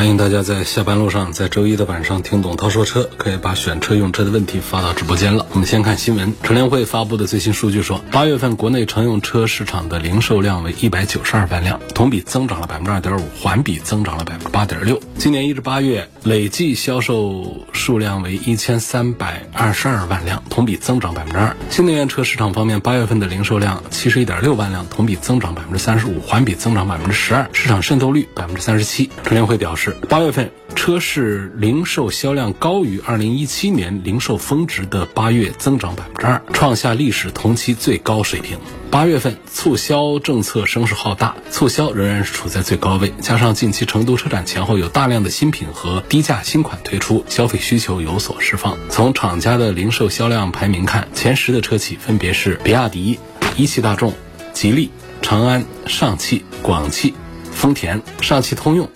欢迎大家在下班路上，在周一的晚上听董涛说车，可以把选车用车的问题发到直播间了。我们先看新闻，乘联会发布的最新数据说，八月份国内乘用车市场的零售量为一百九十二万辆，同比增长了百分之二点五，环比增长了百分之八点六。今年一至八月累计销售数量为一千三百二十二万辆，同比增长百分之二。新能源车市场方面，八月份的零售量七十一点六万辆，同比增长百分之三十五，环比增长百分之十二，市场渗透率百分之三十七。乘联会表示。八月份车市零售销量高于二零一七年零售峰值的八月，增长百分之二，创下历史同期最高水平。八月份促销政策声势浩大，促销仍然是处在最高位。加上近期成都车展前后有大量的新品和低价新款推出，消费需求有所释放。从厂家的零售销量排名看，前十的车企分别是比亚迪、一汽大众、吉利、长安、上汽、广汽、丰田、上汽通用。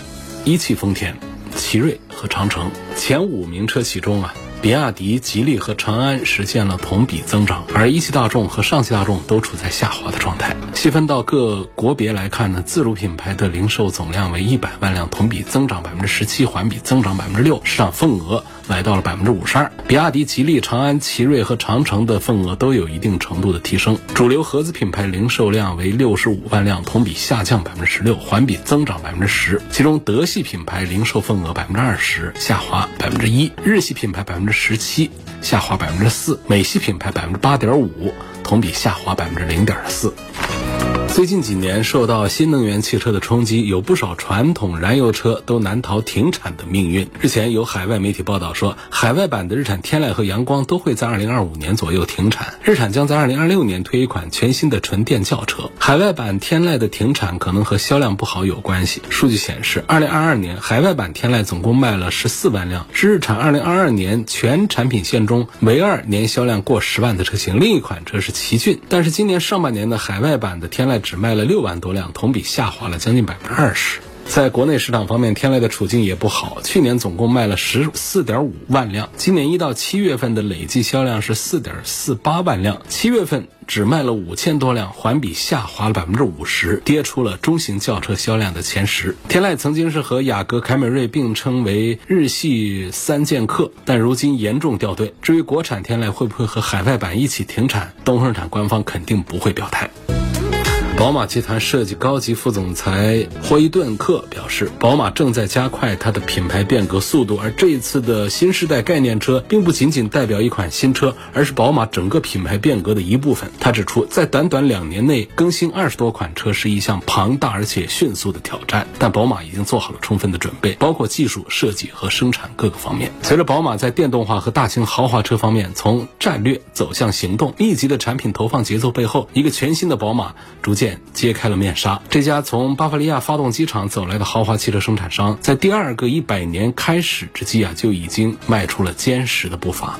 一汽丰田、奇瑞和长城前五名车企中啊，比亚迪、吉利和长安实现了同比增长，而一汽大众和上汽大众都处在下滑的状态。细分到各国别来看呢，自主品牌的零售总量为一百万辆，同比增长百分之十七，环比增长百分之六，市场份额。来到了百分之五十二，比亚迪、吉利、长安、奇瑞和长城的份额都有一定程度的提升。主流合资品牌零售量为六十五万辆，同比下降百分之十六，环比增长百分之十。其中德系品牌零售份额百分之二十，下滑百分之一；日系品牌百分之十七，下滑百分之四；美系品牌百分之八点五，同比下滑百分之零点四。最近几年受到新能源汽车的冲击，有不少传统燃油车都难逃停产的命运。日前有海外媒体报道说，海外版的日产天籁和阳光都会在2025年左右停产。日产将在2026年推一款全新的纯电轿车。海外版天籁的停产可能和销量不好有关系。数据显示，2022年海外版天籁总共卖了14万辆，是日产2022年全产品线中唯二年销量过十万的车型。另一款车是奇骏，但是今年上半年的海外版的天籁。只卖了六万多辆，同比下滑了将近百分之二十。在国内市场方面，天籁的处境也不好。去年总共卖了十四点五万辆，今年一到七月份的累计销量是四点四八万辆，七月份只卖了五千多辆，环比下滑了百分之五十，跌出了中型轿车销量的前十。天籁曾经是和雅阁、凯美瑞并称为日系三剑客，但如今严重掉队。至于国产天籁会不会和海外版一起停产，东风日产官方肯定不会表态。宝马集团设计高级副总裁霍伊顿克表示，宝马正在加快它的品牌变革速度，而这一次的新时代概念车并不仅仅代表一款新车，而是宝马整个品牌变革的一部分。他指出，在短短两年内更新二十多款车是一项庞大而且迅速的挑战，但宝马已经做好了充分的准备，包括技术设计和生产各个方面。随着宝马在电动化和大型豪华车方面从战略走向行动，密集的产品投放节奏背后，一个全新的宝马逐渐。揭开了面纱。这家从巴伐利亚发动机厂走来的豪华汽车生产商，在第二个一百年开始之际啊，就已经迈出了坚实的步伐。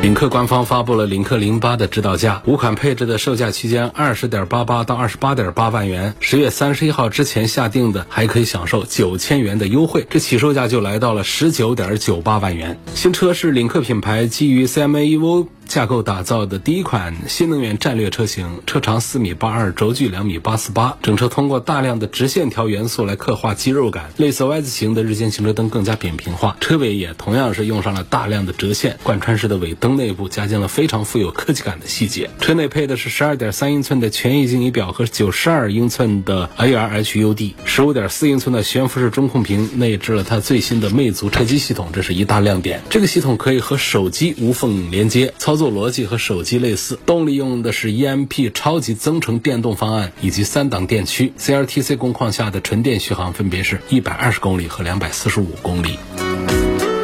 领克官方发布了领克零八的指导价，五款配置的售价区间二十点八八到二十八点八万元。十月三十一号之前下定的，还可以享受九千元的优惠，这起售价就来到了十九点九八万元。新车是领克品牌基于 CMA EVO。架构打造的第一款新能源战略车型，车长四米八二，轴距两米八四八。整车通过大量的直线条元素来刻画肌肉感，类似 Y 字形的日间行车灯更加扁平化。车尾也同样是用上了大量的折线，贯穿式的尾灯内部加进了非常富有科技感的细节。车内配的是十二点三英寸的全液晶仪表和九十二英寸的 AR HUD，十五点四英寸的悬浮式中控屏，内置了它最新的魅族车机系统，这是一大亮点。这个系统可以和手机无缝连接，操。作逻辑和手机类似，动力用的是 EMP 超级增程电动方案以及三档电驱，CRTC 工况下的纯电续航分别是一百二十公里和两百四十五公里。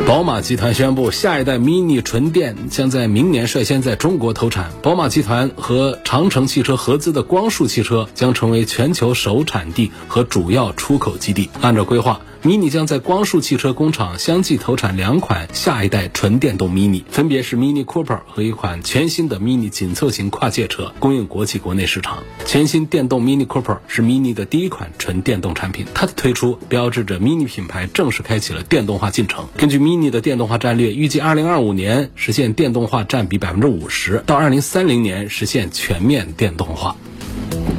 宝马集团宣布，下一代 Mini 纯电将在明年率先在中国投产。宝马集团和长城汽车合资的光束汽车将成为全球首产地和主要出口基地。按照规划。Mini 将在光束汽车工厂相继投产两款下一代纯电动 Mini，分别是 Mini Cooper 和一款全新的 Mini 紧凑型跨界车，供应国际国内市场。全新电动 Mini Cooper 是 Mini 的第一款纯电动产品，它的推出标志着 Mini 品牌正式开启了电动化进程。根据 Mini 的电动化战略，预计二零二五年实现电动化占比百分之五十，到二零三零年实现全面电动化。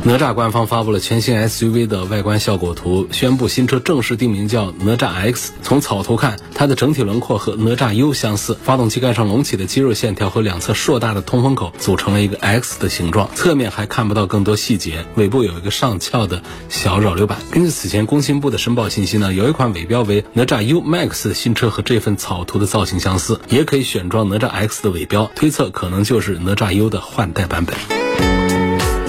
哪吒官方发布了全新 SUV 的外观效果图，宣布新车正式定名叫哪吒 X。从草图看，它的整体轮廓和哪吒 U 相似，发动机盖上隆起的肌肉线条和两侧硕大的通风口组成了一个 X 的形状。侧面还看不到更多细节，尾部有一个上翘的小扰流板。根据此前工信部的申报信息呢，有一款尾标为哪吒 U Max 的新车和这份草图的造型相似，也可以选装哪吒 X 的尾标，推测可能就是哪吒 U 的换代版本。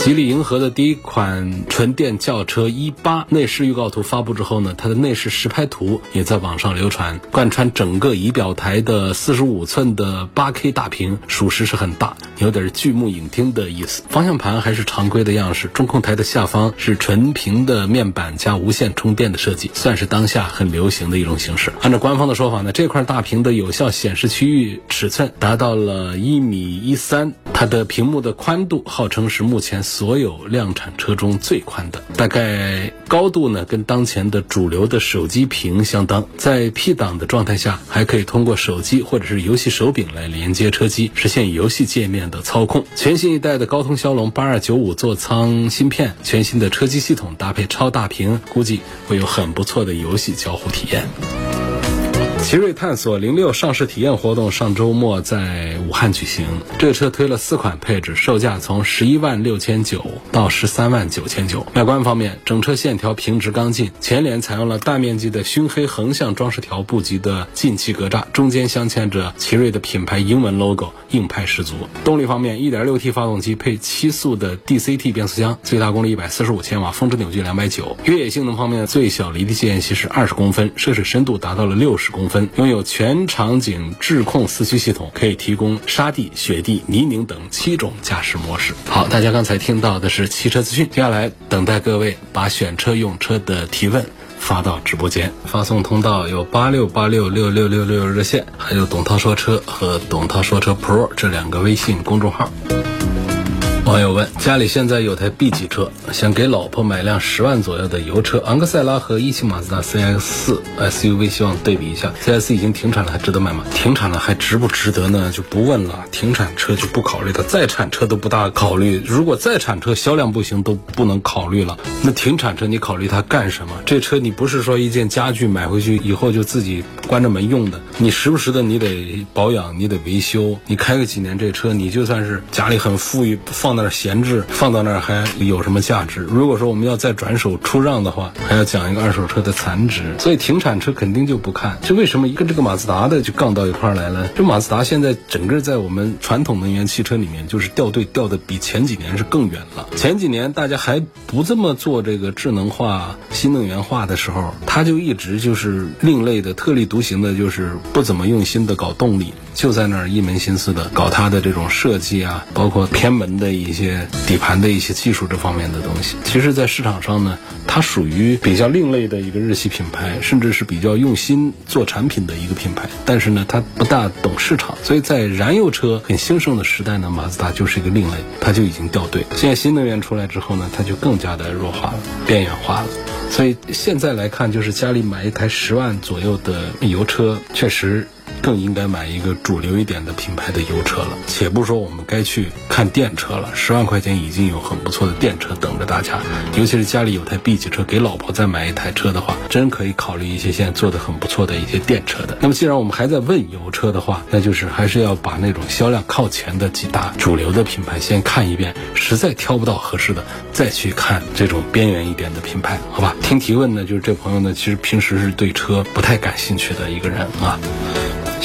吉利银河的第一款纯电轿车 E 八内饰预告图发布之后呢，它的内饰实拍图也在网上流传。贯穿整个仪表台的四十五寸的八 K 大屏，属实是很大，有点巨幕影厅的意思。方向盘还是常规的样式，中控台的下方是纯平的面板加无线充电的设计，算是当下很流行的一种形式。按照官方的说法呢，这块大屏的有效显示区域尺寸达到了一米一三，它的屏幕的宽度号称是目前。所有量产车中最宽的，大概高度呢跟当前的主流的手机屏相当。在 P 档的状态下，还可以通过手机或者是游戏手柄来连接车机，实现游戏界面的操控。全新一代的高通骁龙八二九五座舱芯片，全新的车机系统搭配超大屏，估计会有很不错的游戏交互体验。奇瑞探索零六上市体验活动上周末在武汉举行。这车推了四款配置，售价从十一万六千九到十三万九千九。外观方面，整车线条平直刚劲，前脸采用了大面积的熏黑横向装饰条布局的进气格栅，中间镶嵌着奇瑞的品牌英文 logo，硬派十足。动力方面，一点六 T 发动机配七速的 DCT 变速箱，最大功率一百四十五千瓦，峰值扭矩两百九。越野性能方面，最小离地间隙是二十公分，涉水深度达到了六十公分。拥有全场景智控四驱系统，可以提供沙地、雪地、泥泞等七种驾驶模式。好，大家刚才听到的是汽车资讯，接下来等待各位把选车用车的提问发到直播间。发送通道有八六八六六六六六热线，还有董涛说车和董涛说车 Pro 这两个微信公众号。网友问：家里现在有台 B 级车，想给老婆买辆十万左右的油车，昂克赛拉和一汽马自达 CX 四 SUV，希望对比一下。CX 已经停产了，还值得买吗？停产了还值不值得呢？就不问了。停产车就不考虑它，再产车都不大考虑。如果再产车销量不行，都不能考虑了。那停产车你考虑它干什么？这车你不是说一件家具买回去以后就自己关着门用的，你时不时的你得保养，你得维修。你开个几年这车，你就算是家里很富裕，放。那儿闲置，放到那儿还有什么价值？如果说我们要再转手出让的话，还要讲一个二手车的残值。所以停产车肯定就不看。这为什么一跟这个马自达的就杠到一块儿来了？这马自达现在整个在我们传统能源汽车里面，就是掉队掉的比前几年是更远了。前几年大家还不这么做这个智能化、新能源化的时候，它就一直就是另类的、特立独行的，就是不怎么用心的搞动力。就在那儿一门心思的搞它的这种设计啊，包括偏门的一些底盘的一些技术这方面的东西。其实，在市场上呢，它属于比较另类的一个日系品牌，甚至是比较用心做产品的一个品牌。但是呢，它不大懂市场，所以在燃油车很兴盛的时代呢，马自达就是一个另类，它就已经掉队。现在新能源出来之后呢，它就更加的弱化了、边缘化了。所以现在来看，就是家里买一台十万左右的油车，确实。更应该买一个主流一点的品牌的油车了。且不说我们该去看电车了，十万块钱已经有很不错的电车等着大家。尤其是家里有台 B 级车，给老婆再买一台车的话，真可以考虑一些现在做的很不错的一些电车的。那么既然我们还在问油车的话，那就是还是要把那种销量靠前的几大主流的品牌先看一遍，实在挑不到合适的，再去看这种边缘一点的品牌，好吧？听提问呢，就是这朋友呢，其实平时是对车不太感兴趣的一个人啊。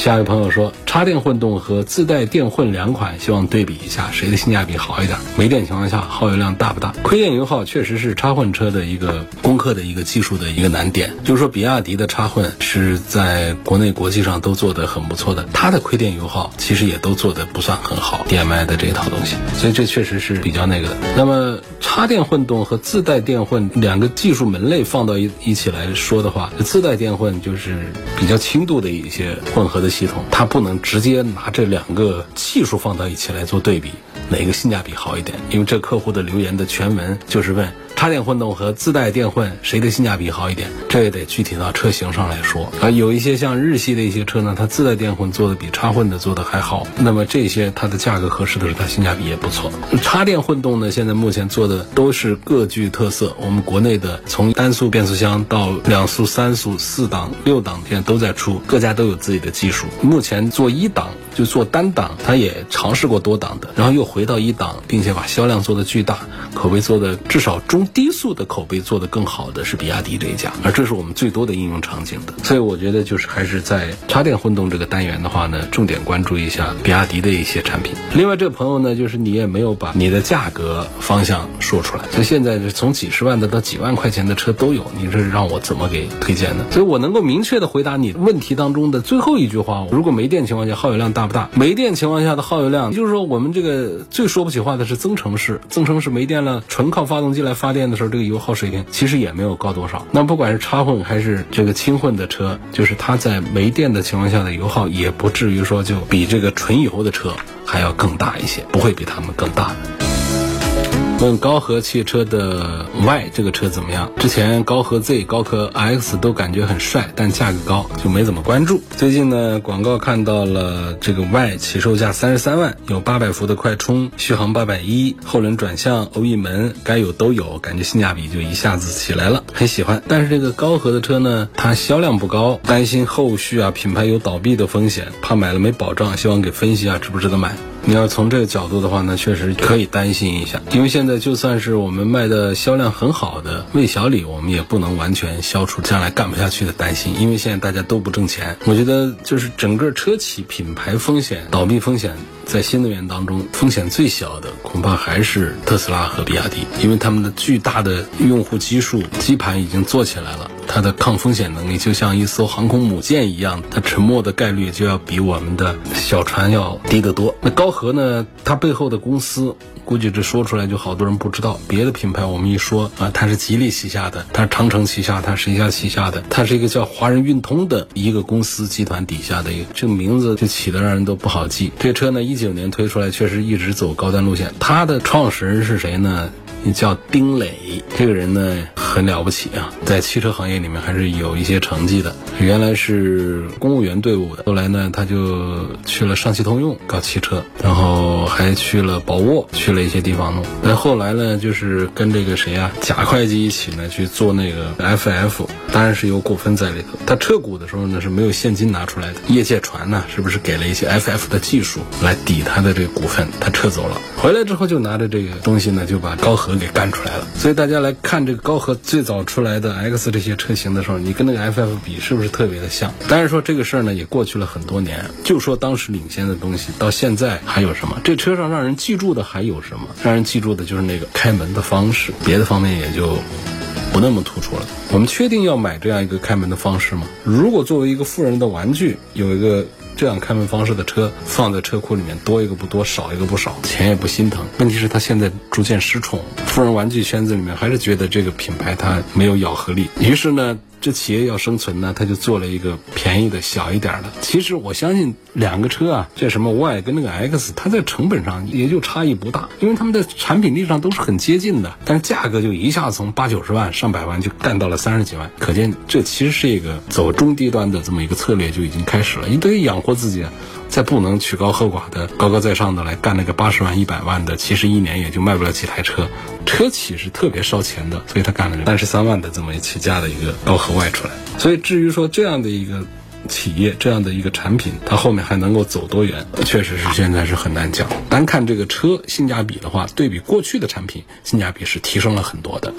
下一位朋友说，插电混动和自带电混两款，希望对比一下谁的性价比好一点。没电情况下耗油量大不大？亏电油耗确实是插混车的一个攻克的一个技术的一个难点。就是说，比亚迪的插混是在国内国际上都做得很不错的，它的亏电油耗其实也都做得不算很好。DMI 的这一套东西，所以这确实是比较那个的。那么插电混动和自带电混两个技术门类放到一一起来说的话，自带电混就是比较轻度的一些混合的系统，它不能直接拿这两个技术放到一起来做对比，哪个性价比好一点？因为这客户的留言的全文就是问。插电混动和自带电混谁的性价比好一点？这也得具体到车型上来说啊。有一些像日系的一些车呢，它自带电混做的比插混的做的还好。那么这些它的价格合适的时候，它性价比也不错。插电混动呢，现在目前做的都是各具特色。我们国内的从单速变速箱到两速、三速、四档、六档，现在都在出，各家都有自己的技术。目前做一档就做单档，它也尝试过多档的，然后又回到一档，并且把销量做的巨大，口碑做的至少中。低速的口碑做得更好的是比亚迪这一家，而这是我们最多的应用场景的，所以我觉得就是还是在插电混动这个单元的话呢，重点关注一下比亚迪的一些产品。另外，这个朋友呢，就是你也没有把你的价格方向说出来，所以现在是从几十万的到几万块钱的车都有，你这是让我怎么给推荐呢？所以我能够明确的回答你问题当中的最后一句话：如果没电情况下耗油量大不大？没电情况下的耗油量，就是说我们这个最说不起话的是增程式，增程式没电了，纯靠发动机来发电。的时候，这个油耗水平其实也没有高多少。那不管是插混还是这个轻混的车，就是它在没电的情况下的油耗，也不至于说就比这个纯油的车还要更大一些，不会比它们更大。问高和汽车的 Y 这个车怎么样？之前高和 Z、高和 X 都感觉很帅，但价格高就没怎么关注。最近呢，广告看到了这个 Y 起售价三十三万，有八百伏的快充，续航八百一，后轮转向、欧翼门该有都有，感觉性价比就一下子起来了，很喜欢。但是这个高和的车呢，它销量不高，担心后续啊品牌有倒闭的风险，怕买了没保障，希望给分析下值不值得买。你要从这个角度的话呢，确实可以担心一下，因为现在就算是我们卖的销量很好的魏小李，我们也不能完全消除将来干不下去的担心，因为现在大家都不挣钱。我觉得就是整个车企品牌风险、倒闭风险，在新能源当中风险最小的，恐怕还是特斯拉和比亚迪，因为他们的巨大的用户基数、基盘已经做起来了。它的抗风险能力就像一艘航空母舰一样，它沉没的概率就要比我们的小船要低得多。那高和呢？它背后的公司，估计这说出来就好多人不知道。别的品牌我们一说啊，它是吉利旗下的，它是长城旗下，它是谁家旗下的？它是一个叫华人运通的一个公司集团底下的一个，这个名字就起的让人都不好记。这车呢，一九年推出来，确实一直走高端路线。它的创始人是谁呢？叫丁磊，这个人呢很了不起啊，在汽车行业里面还是有一些成绩的。原来是公务员队伍的，后来呢他就去了上汽通用搞汽车，然后还去了宝沃，去了一些地方弄。那后来呢，就是跟这个谁啊，贾会计一起呢去做那个 FF，当然是有股份在里头。他撤股的时候呢是没有现金拿出来的，业界传呢是不是给了一些 FF 的技术来抵他的这个股份，他撤走了。回来之后就拿着这个东西呢就把高和。给干出来了，所以大家来看这个高和最早出来的 X 这些车型的时候，你跟那个 FF 比是不是特别的像？当然说这个事儿呢也过去了很多年，就说当时领先的东西到现在还有什么？这车上让人记住的还有什么？让人记住的就是那个开门的方式，别的方面也就不那么突出了。我们确定要买这样一个开门的方式吗？如果作为一个富人的玩具，有一个。这样开门方式的车放在车库里面，多一个不多，少一个不少，钱也不心疼。问题是他现在逐渐失宠，富人玩具圈子里面还是觉得这个品牌它没有咬合力，于是呢。这企业要生存呢，他就做了一个便宜的小一点的。其实我相信两个车啊，这什么 Y 跟那个 X，它在成本上也就差异不大，因为它们的产品力上都是很接近的，但是价格就一下子从八九十万、上百万就干到了三十几万，可见这其实是一个走中低端的这么一个策略就已经开始了，你得养活自己。再不能曲高和寡的高高在上的来干那个八十万一百万的，其实一年也就卖不了几台车，车企是特别烧钱的，所以他干了三十三万的这么一起价的一个高和外出来。所以至于说这样的一个企业，这样的一个产品，它后面还能够走多远，确实是现在是很难讲。单看这个车性价比的话，对比过去的产品，性价比是提升了很多的。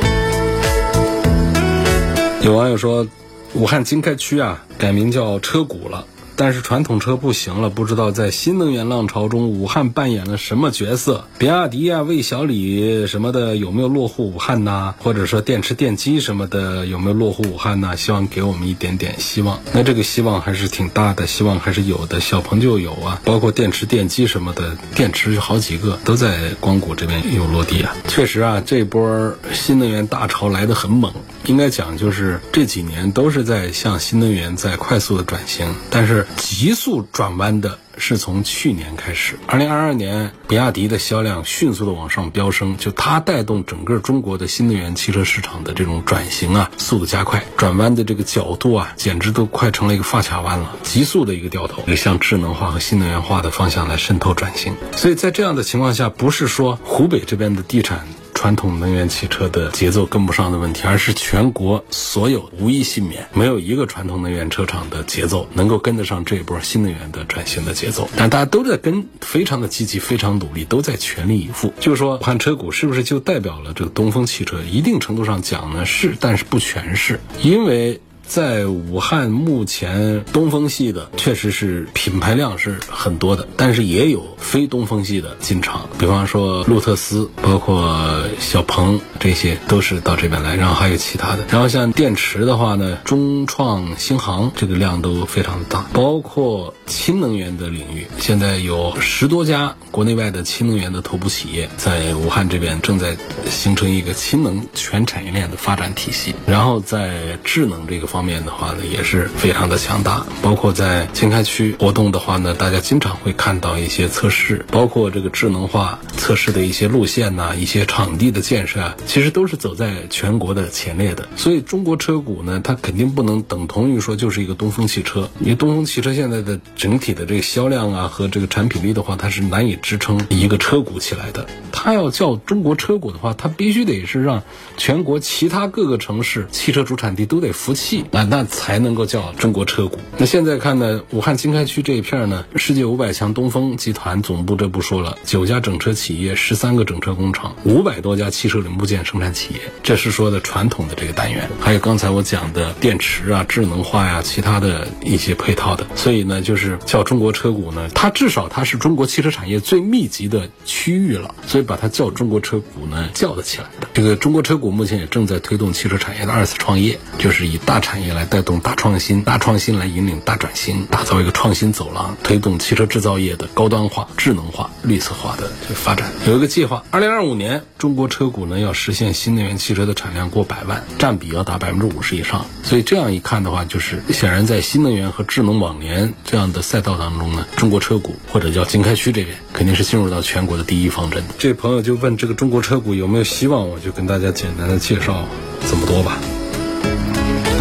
有网友说，武汉经开区啊改名叫车谷了。但是传统车不行了，不知道在新能源浪潮中，武汉扮演了什么角色？比亚迪啊、魏小李什么的有没有落户武汉呐？或者说电池电机什么的有没有落户武汉呐？希望给我们一点点希望。那这个希望还是挺大的，希望还是有的。小鹏就有啊，包括电池电机什么的，电池好几个都在光谷这边有落地啊。确实啊，这波新能源大潮来得很猛，应该讲就是这几年都是在向新能源在快速的转型，但是急速转弯的。是从去年开始，二零二二年，比亚迪的销量迅速的往上飙升，就它带动整个中国的新能源汽车市场的这种转型啊，速度加快，转弯的这个角度啊，简直都快成了一个发卡弯了，急速的一个掉头，向智能化和新能源化的方向来渗透转型。所以在这样的情况下，不是说湖北这边的地产。传统能源汽车的节奏跟不上的问题，而是全国所有无一幸免，没有一个传统能源车厂的节奏能够跟得上这一波新能源的转型的节奏。但大家都在跟，非常的积极，非常努力，都在全力以赴。就是说，武汉车股是不是就代表了这个东风汽车？一定程度上讲呢，是，但是不全是，因为。在武汉，目前东风系的确实是品牌量是很多的，但是也有非东风系的进场，比方说路特斯，包括小鹏，这些都是到这边来，然后还有其他的。然后像电池的话呢，中创新航这个量都非常大，包括氢能源的领域，现在有十多家国内外的氢能源的头部企业在武汉这边正在形成一个氢能全产业链的发展体系，然后在智能这个。方面的话呢，也是非常的强大。包括在经开区活动的话呢，大家经常会看到一些测试，包括这个智能化测试的一些路线呐，一些场地的建设啊，其实都是走在全国的前列的。所以中国车股呢，它肯定不能等同于说就是一个东风汽车，因为东风汽车现在的整体的这个销量啊和这个产品力的话，它是难以支撑一个车股起来的。它要叫中国车股的话，它必须得是让全国其他各个城市汽车主产地都得服气。那那才能够叫中国车股。那现在看呢，武汉经开区这一片呢，世界五百强东风集团总部这不说了，九家整车企业，十三个整车工厂，五百多家汽车零部件生产企业，这是说的传统的这个单元。还有刚才我讲的电池啊、智能化呀、其他的一些配套的。所以呢，就是叫中国车股呢，它至少它是中国汽车产业最密集的区域了，所以把它叫中国车股呢，叫得起来的。这个中国车股目前也正在推动汽车产业的二次创业，就是以大产产业来带动大创新，大创新来引领大转型，打造一个创新走廊，推动汽车制造业的高端化、智能化、绿色化的这个发展。有一个计划，二零二五年中国车股呢要实现新能源汽车的产量过百万，占比要达百分之五十以上。所以这样一看的话，就是显然在新能源和智能网联这样的赛道当中呢，中国车股或者叫经开区这边肯定是进入到全国的第一方阵。这位朋友就问这个中国车股有没有希望，我就跟大家简单的介绍这么多吧。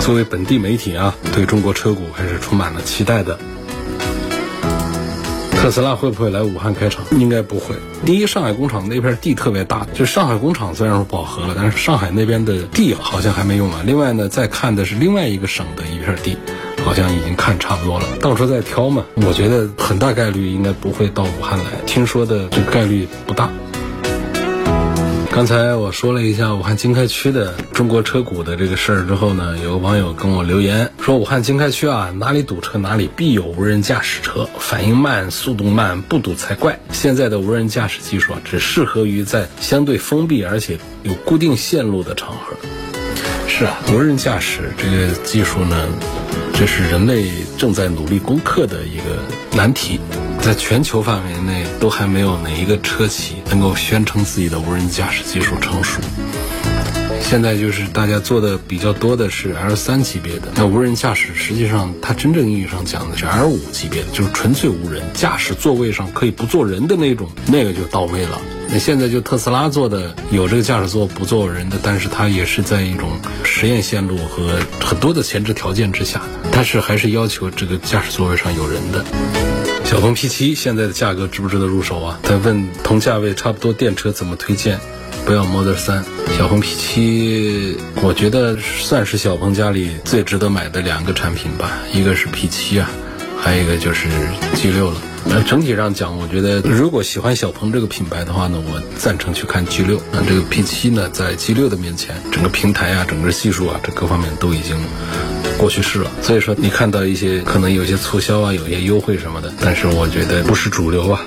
作为本地媒体啊，对中国车股还是充满了期待的。特斯拉会不会来武汉开厂？应该不会。第一，上海工厂那片地特别大，就上海工厂虽然说饱和了，但是上海那边的地好像还没用完。另外呢，再看的是另外一个省的一片地，好像已经看差不多了，到时候再挑嘛。我觉得很大概率应该不会到武汉来，听说的这概率不大。刚才我说了一下武汉经开区的中国车股的这个事儿之后呢，有网友跟我留言说，武汉经开区啊，哪里堵车哪里必有无人驾驶车，反应慢，速度慢，不堵才怪。现在的无人驾驶技术啊，只适合于在相对封闭而且有固定线路的场合。是啊，无人驾驶这个技术呢，这是人类正在努力攻克的一个难题。在全球范围内，都还没有哪一个车企能够宣称自己的无人驾驶技术成熟。现在就是大家做的比较多的是 L 三级别的，那无人驾驶实际上它真正意义上讲的是 L 五级别的，就是纯粹无人驾驶，座位上可以不坐人的那种，那个就到位了。那现在就特斯拉做的有这个驾驶座不坐人的，但是它也是在一种实验线路和很多的前置条件之下，它是还是要求这个驾驶座位上有人的。小鹏 P7 现在的价格值不值得入手啊？他问同价位差不多电车怎么推荐？不要 Model 3，小鹏 P7，我觉得算是小鹏家里最值得买的两个产品吧。一个是 P7 啊，还有一个就是 G6 了。那整体上讲，我觉得如果喜欢小鹏这个品牌的话呢，我赞成去看 G6。那这个 P7 呢，在 G6 的面前，整个平台啊，整个技术啊，这各方面都已经。过去式了。所以说，你看到一些可能有些促销啊，有些优惠什么的，但是我觉得不是主流啊。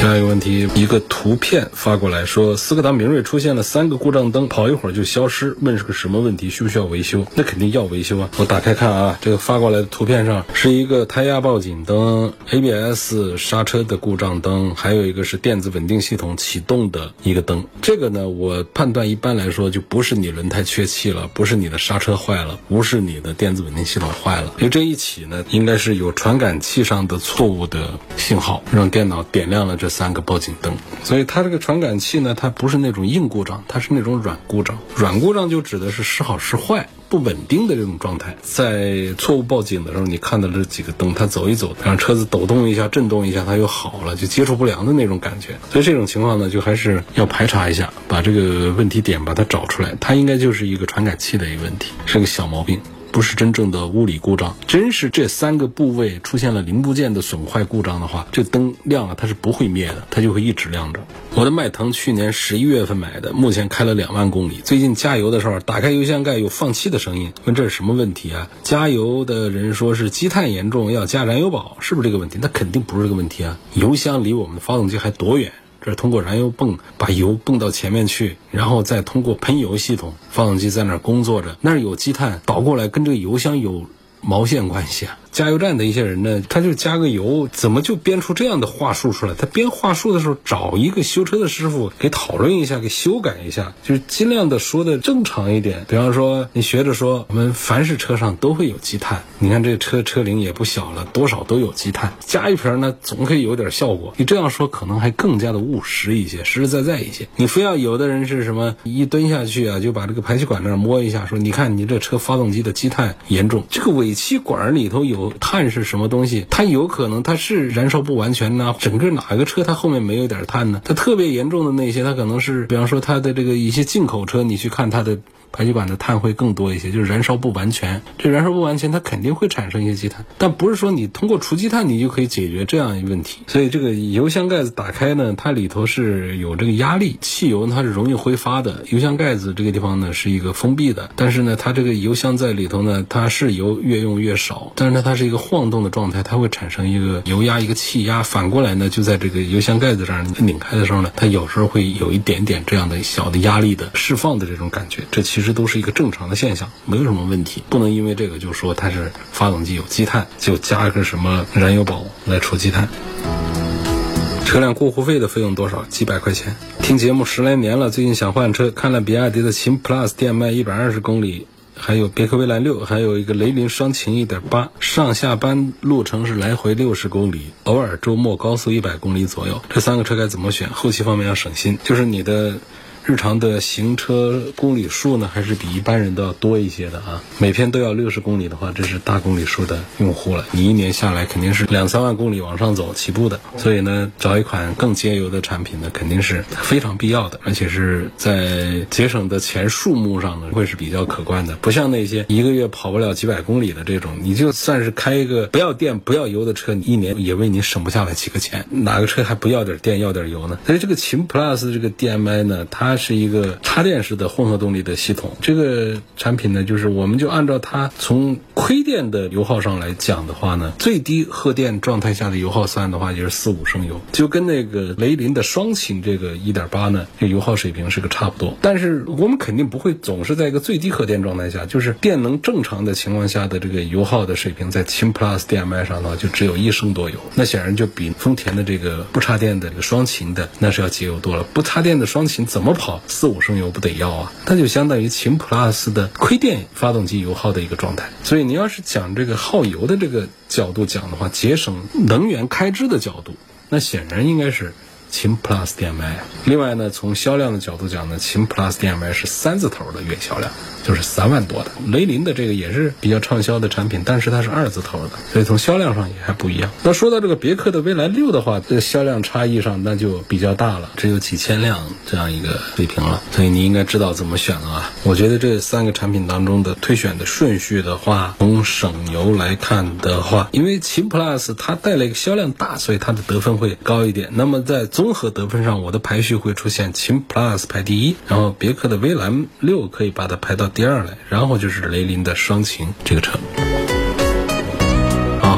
下一个问题，一个图片发过来说，斯柯达明锐出现了三个故障灯，跑一会儿就消失，问是个什么问题，需不需要维修？那肯定要维修啊！我打开看啊，这个发过来的图片上是一个胎压报警灯、ABS 刹车的故障灯，还有一个是电子稳定系统启动的一个灯。这个呢，我判断一般来说就不是你轮胎缺气了，不是你的刹车坏了，不是你的电子稳定系统坏了，因为这一起呢，应该是有传感器上的错误的信号，让电脑点亮了这。三个报警灯，所以它这个传感器呢，它不是那种硬故障，它是那种软故障。软故障就指的是时好时坏、不稳定的这种状态。在错误报警的时候，你看到这几个灯，它走一走，让车子抖动一下、震动一下，它又好了，就接触不良的那种感觉。所以这种情况呢，就还是要排查一下，把这个问题点把它找出来。它应该就是一个传感器的一个问题，是个小毛病。不是真正的物理故障，真是这三个部位出现了零部件的损坏故障的话，这灯亮了它是不会灭的，它就会一直亮着。我的迈腾去年十一月份买的，目前开了两万公里。最近加油的时候，打开油箱盖有放气的声音，问这是什么问题啊？加油的人说是积碳严重，要加燃油宝，是不是这个问题？那肯定不是这个问题啊！油箱离我们的发动机还多远？这通过燃油泵把油泵到前面去，然后再通过喷油系统，发动机在那儿工作着，那儿有积碳倒过来，跟这个油箱有毛线关系啊？加油站的一些人呢，他就加个油，怎么就编出这样的话术出来？他编话术的时候，找一个修车的师傅给讨论一下，给修改一下，就是尽量的说的正常一点。比方说，你学着说，我们凡是车上都会有积碳，你看这车车龄也不小了，多少都有积碳，加一瓶呢，总可以有点效果。你这样说可能还更加的务实一些，实实在在一些。你非要有的人是什么一蹲下去啊，就把这个排气管那儿摸一下，说你看你这车发动机的积碳严重，这个尾气管里头有。碳是什么东西？它有可能它是燃烧不完全呢？整个哪个车它后面没有点碳呢？它特别严重的那些，它可能是，比方说它的这个一些进口车，你去看它的。排气管的碳会更多一些，就是燃烧不完全。这燃烧不完全，它肯定会产生一些积碳，但不是说你通过除积碳你就可以解决这样一个问题。所以这个油箱盖子打开呢，它里头是有这个压力，汽油它是容易挥发的。油箱盖子这个地方呢是一个封闭的，但是呢，它这个油箱在里头呢，它是油越用越少，但是呢，它是一个晃动的状态，它会产生一个油压、一个气压。反过来呢，就在这个油箱盖子上拧开的时候呢，它有时候会有一点点这样的小的压力的释放的这种感觉。这其其实都是一个正常的现象，没有什么问题。不能因为这个就说它是发动机有积碳，就加一个什么燃油宝来除积碳。车辆过户费的费用多少？几百块钱。听节目十来年了，最近想换车，看了比亚迪的秦 PLUS 电卖一百二十公里，还有别克威兰六，还有一个雷凌双擎一点八，上下班路程是来回六十公里，偶尔周末高速一百公里左右。这三个车该怎么选？后期方面要省心，就是你的。日常的行车公里数呢，还是比一般人都要多一些的啊。每天都要六十公里的话，这是大公里数的用户了。你一年下来肯定是两三万公里往上走起步的，所以呢，找一款更节油的产品呢，肯定是非常必要的，而且是在节省的钱数目上呢，会是比较可观的。不像那些一个月跑不了几百公里的这种，你就算是开一个不要电不要油的车，你一年也为你省不下来几个钱。哪个车还不要点电要点油呢？所以这个秦 PLUS 这个 DMI 呢，它它是一个插电式的混合动力的系统。这个产品呢，就是我们就按照它从亏电的油耗上来讲的话呢，最低荷电状态下的油耗算的话，就是四五升油，就跟那个雷凌的双擎这个一点八呢，这油耗水平是个差不多。但是我们肯定不会总是在一个最低荷电状态下，就是电能正常的情况下的这个油耗的水平，在秦 PLUS DMI 上的话，就只有一升多油。那显然就比丰田的这个不插电的这个双擎的那是要节油多了。不插电的双擎怎么？跑四五升油不得要啊？它就相当于秦 PLUS 的亏电发动机油耗的一个状态。所以你要是讲这个耗油的这个角度讲的话，节省能源开支的角度，那显然应该是秦 PLUS DMI。另外呢，从销量的角度讲呢，秦 PLUS DMI 是三字头的月销量。就是三万多的雷凌的这个也是比较畅销的产品，但是它是二字头的，所以从销量上也还不一样。那说到这个别克的蔚来六的话，这销量差异上那就比较大了，只有几千辆这样一个水平了。所以你应该知道怎么选了啊。我觉得这三个产品当中的推选的顺序的话，从省油来看的话，因为秦 PLUS 它带了一个销量大，所以它的得分会高一点。那么在综合得分上，我的排序会出现秦 Plus 排第一，然后别克的威兰六可以把它排到第二来，然后就是雷凌的双擎这个车。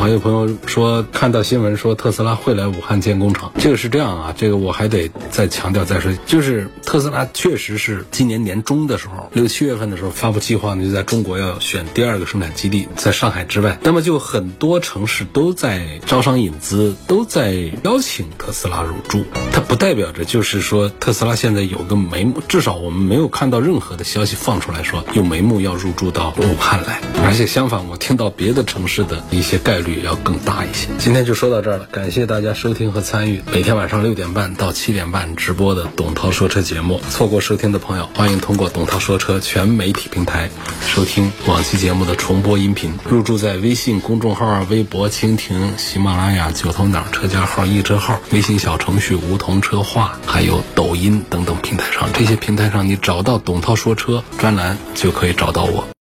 还有朋友说看到新闻说特斯拉会来武汉建工厂，这个是这样啊，这个我还得再强调再说，就是特斯拉确实是今年年中的时候，六七月份的时候发布计划呢，就在中国要选第二个生产基地，在上海之外，那么就很多城市都在招商引资，都在邀请特斯拉入驻，它不代表着就是说特斯拉现在有个眉目，至少我们没有看到任何的消息放出来说有眉目要入驻到武汉来，而且相反，我听到别的城市的一些概率率。要更大一些。今天就说到这儿了，感谢大家收听和参与每天晚上六点半到七点半直播的董涛说车节目。错过收听的朋友，欢迎通过董涛说车全媒体平台收听往期节目的重播音频。入驻在微信公众号、微博、蜻蜓、喜马拉雅、九头鸟车架号、易车号、微信小程序梧桐车话，还有抖音等等平台上。这些平台上你找到董涛说车专栏，就可以找到我。